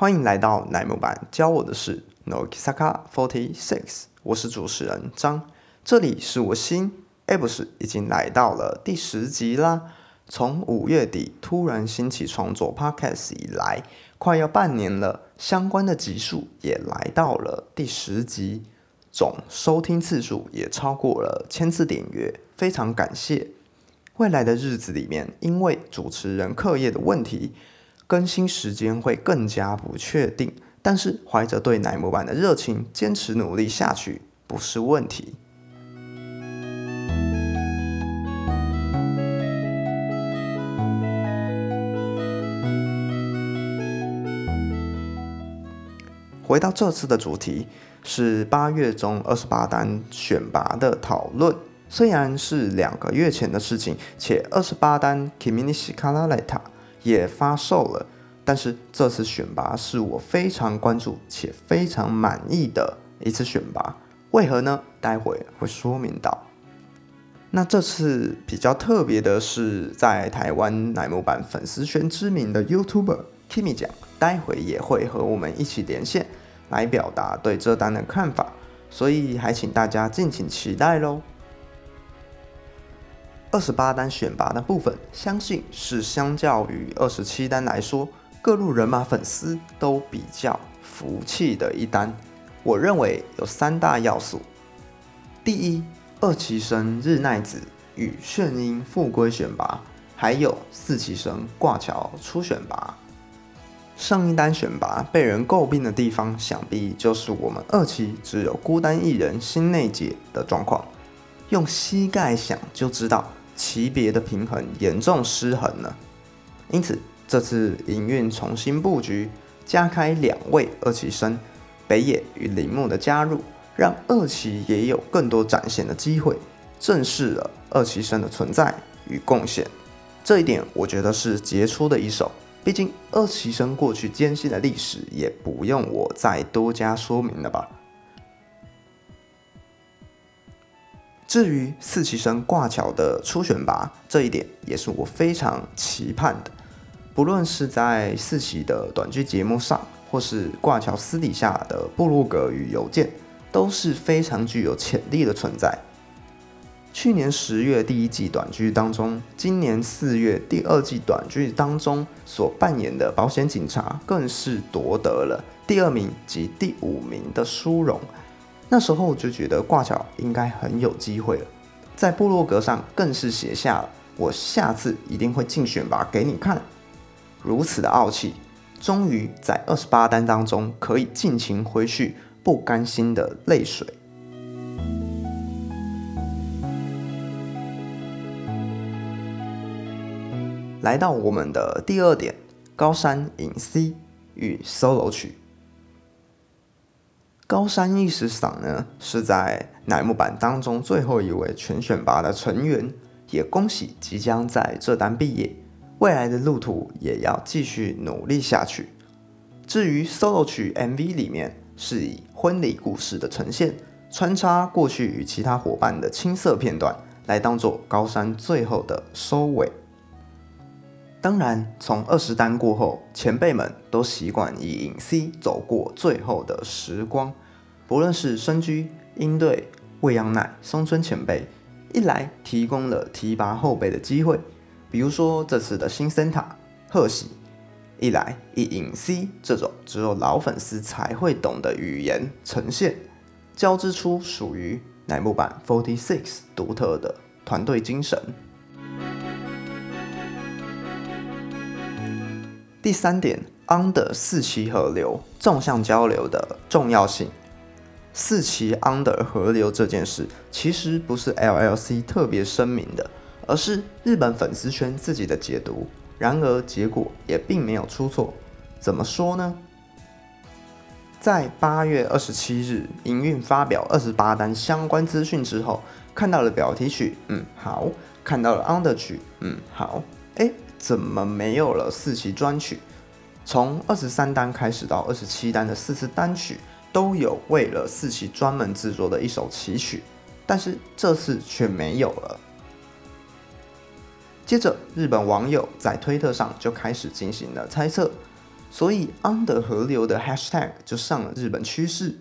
欢迎来到奶木坂教我的事 Nokisaka Forty Six，我是主持人张，这里是我新，哎不是，已经来到了第十集啦。从五月底突然兴起创作 Podcast 以来，快要半年了，相关的集数也来到了第十集，总收听次数也超过了千次点阅，非常感谢。未来的日子里面，因为主持人课业的问题。更新时间会更加不确定，但是怀着对奶模板的热情，坚持努力下去不是问题。回到这次的主题是八月中二十八单选拔的讨论，虽然是两个月前的事情，且二十八单 Kimini Shikaraleta。也发售了，但是这次选拔是我非常关注且非常满意的一次选拔，为何呢？待会会说明到。那这次比较特别的是，在台湾乃木坂粉丝圈知名的 YouTuber Kimi 讲，待会也会和我们一起连线来表达对这单的看法，所以还请大家敬请期待喽。二十八单选拔的部分，相信是相较于二十七单来说，各路人马粉丝都比较服气的一单。我认为有三大要素：第一，二期生日奈子与炫音复归选拔，还有四期生挂桥初选拔。上一单选拔被人诟病的地方，想必就是我们二期只有孤单一人心内解的状况。用膝盖想就知道。级别的平衡严重失衡了，因此这次营运重新布局，加开两位二期生北野与铃木的加入，让二期也有更多展现的机会，正视了二期生的存在与贡献。这一点我觉得是杰出的一手，毕竟二期生过去艰辛的历史也不用我再多加说明了吧。至于四期生挂桥的初选拔，这一点也是我非常期盼的。不论是在四期的短剧节目上，或是挂桥私底下的部落格与邮件，都是非常具有潜力的存在。去年十月第一季短剧当中，今年四月第二季短剧当中所扮演的保险警察，更是夺得了第二名及第五名的殊荣。那时候就觉得挂桥应该很有机会了，在部落格上更是写下了“我下次一定会竞选吧给你看”，如此的傲气，终于在二十八单当中可以尽情挥去不甘心的泪水。来到我们的第二点，高山隐 C 与 solo 曲。高山一时赏呢，是在乃木坂当中最后一位全选拔的成员，也恭喜即将在这单毕业，未来的路途也要继续努力下去。至于 solo 曲 MV 里面，是以婚礼故事的呈现，穿插过去与其他伙伴的青涩片段，来当做高山最后的收尾。当然，从二十单过后，前辈们都习惯以影 C 走过最后的时光。不论是深居、英队、未央奈、松村前辈，一来提供了提拔后辈的机会，比如说这次的新森塔贺喜；一来以影 C 这种只有老粉丝才会懂的语言呈现，交织出属于乃木坂 Forty Six 独特的团队精神。第三点，under 四期河流纵向交流的重要性。四期 under 河流这件事，其实不是 LLC 特别声明的，而是日本粉丝圈自己的解读。然而结果也并没有出错。怎么说呢？在八月二十七日营运发表二十八单相关资讯之后，看到了表题曲，嗯好；看到了 under 曲，嗯好。哎。怎么没有了四期专曲？从二十三单开始到二十七单的四次单曲，都有为了四期专门制作的一首奇曲，但是这次却没有了。接着，日本网友在推特上就开始进行了猜测：所以 under 河流的 hashtag 就上了日本趋势。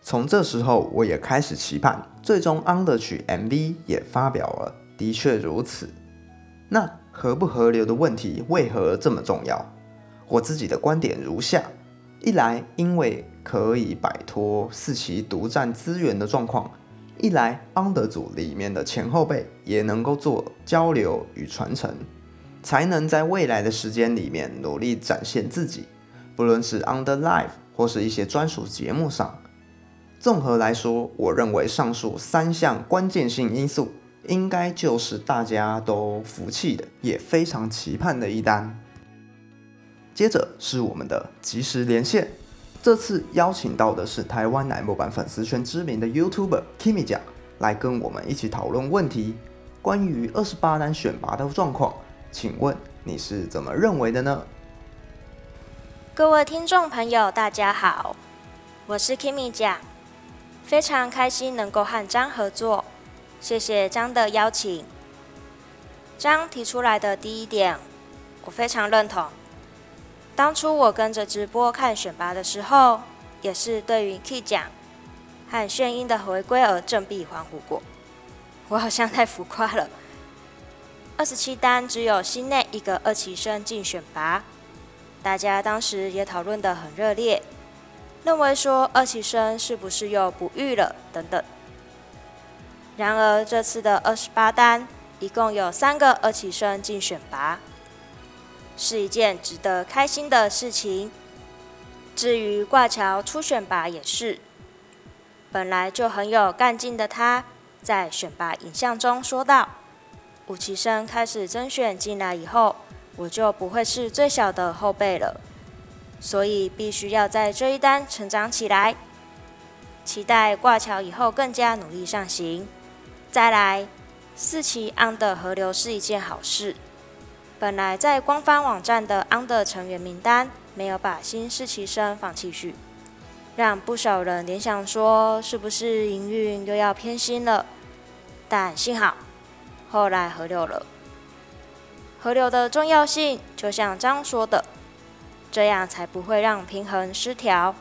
从这时候，我也开始期盼，最终 under 曲 MV 也发表了。的确如此。那合不合流的问题为何这么重要？我自己的观点如下：一来，因为可以摆脱四期独占资源的状况；一来帮得组里面的前后辈也能够做交流与传承，才能在未来的时间里面努力展现自己，不论是 under live 或是一些专属节目上。综合来说，我认为上述三项关键性因素，应该就是大家都服气的，也非常期盼的一单。接着是我们的即时连线，这次邀请到的是台湾乃木坂粉丝圈知名的 YouTuber Kimi 酱，来跟我们一起讨论问题。关于二十八单选拔的状况，请问你是怎么认为的呢？各位听众朋友，大家好，我是 Kimi 酱。非常开心能够和张合作，谢谢张的邀请。张提出来的第一点，我非常认同。当初我跟着直播看选拔的时候，也是对于 K 奖和炫音的回归而振臂欢呼过。我好像太浮夸了。二十七单只有新内一个二期生进选拔，大家当时也讨论得很热烈。认为说二期生是不是又不育了等等。然而这次的二十八单一共有三个二期生进选拔，是一件值得开心的事情。至于挂桥初选拔也是，本来就很有干劲的他，在选拔影像中说道：“五期生开始甄选进来以后，我就不会是最小的后辈了。”所以必须要在这一单成长起来，期待挂桥以后更加努力上行。再来，四期 under 河流是一件好事。本来在官方网站的 under 成员名单没有把新四期生放进去，让不少人联想说是不是营运又要偏心了？但幸好后来河流了。河流的重要性就像张说的。这样才不会让平衡失调。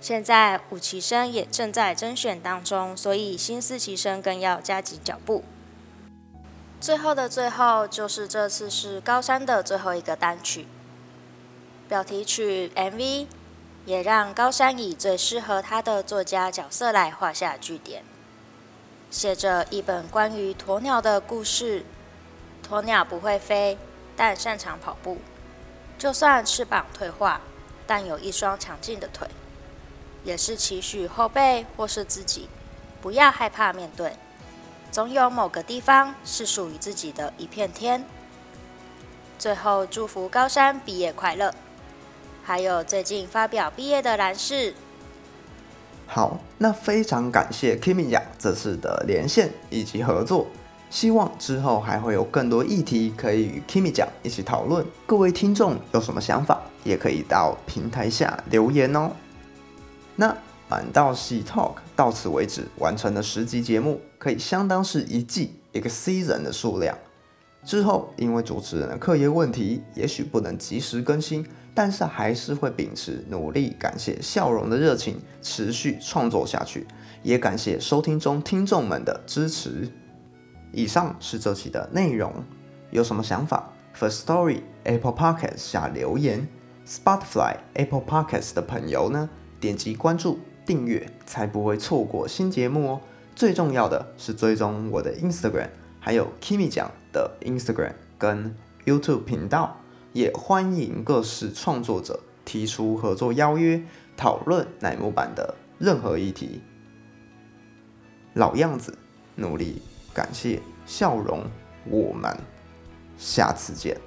现在五期生也正在甄选当中，所以新四期生更要加紧脚步。最后的最后，就是这次是高山的最后一个单曲，标题曲 MV 也让高山以最适合他的作家角色来画下句点，写着一本关于鸵鸟的故事。鸵鸟不会飞，但擅长跑步。就算翅膀退化，但有一双强劲的腿，也是期许后辈或是自己，不要害怕面对，总有某个地方是属于自己的一片天。最后祝福高山毕业快乐，还有最近发表毕业的男士。好，那非常感谢 Kimi 亚这次的连线以及合作。希望之后还会有更多议题可以与 Kimi 讲一起讨论。各位听众有什么想法，也可以到平台下留言哦。那满道系 Talk 到此为止，完成了十集节目，可以相当是一季一个 season 的数量。之后因为主持人的课业问题，也许不能及时更新，但是还是会秉持努力、感谢笑容的热情，持续创作下去。也感谢收听中听众们的支持。以上是这期的内容，有什么想法？First Story Apple Podcast 下留言，Spotify Apple Podcast 的朋友呢，点击关注订阅，才不会错过新节目哦。最重要的是追踪我的 Instagram，还有 Kimi 讲的 Instagram 跟 YouTube 频道，也欢迎各式创作者提出合作邀约，讨论乃木坂的任何议题。老样子，努力。感谢笑容，我们下次见。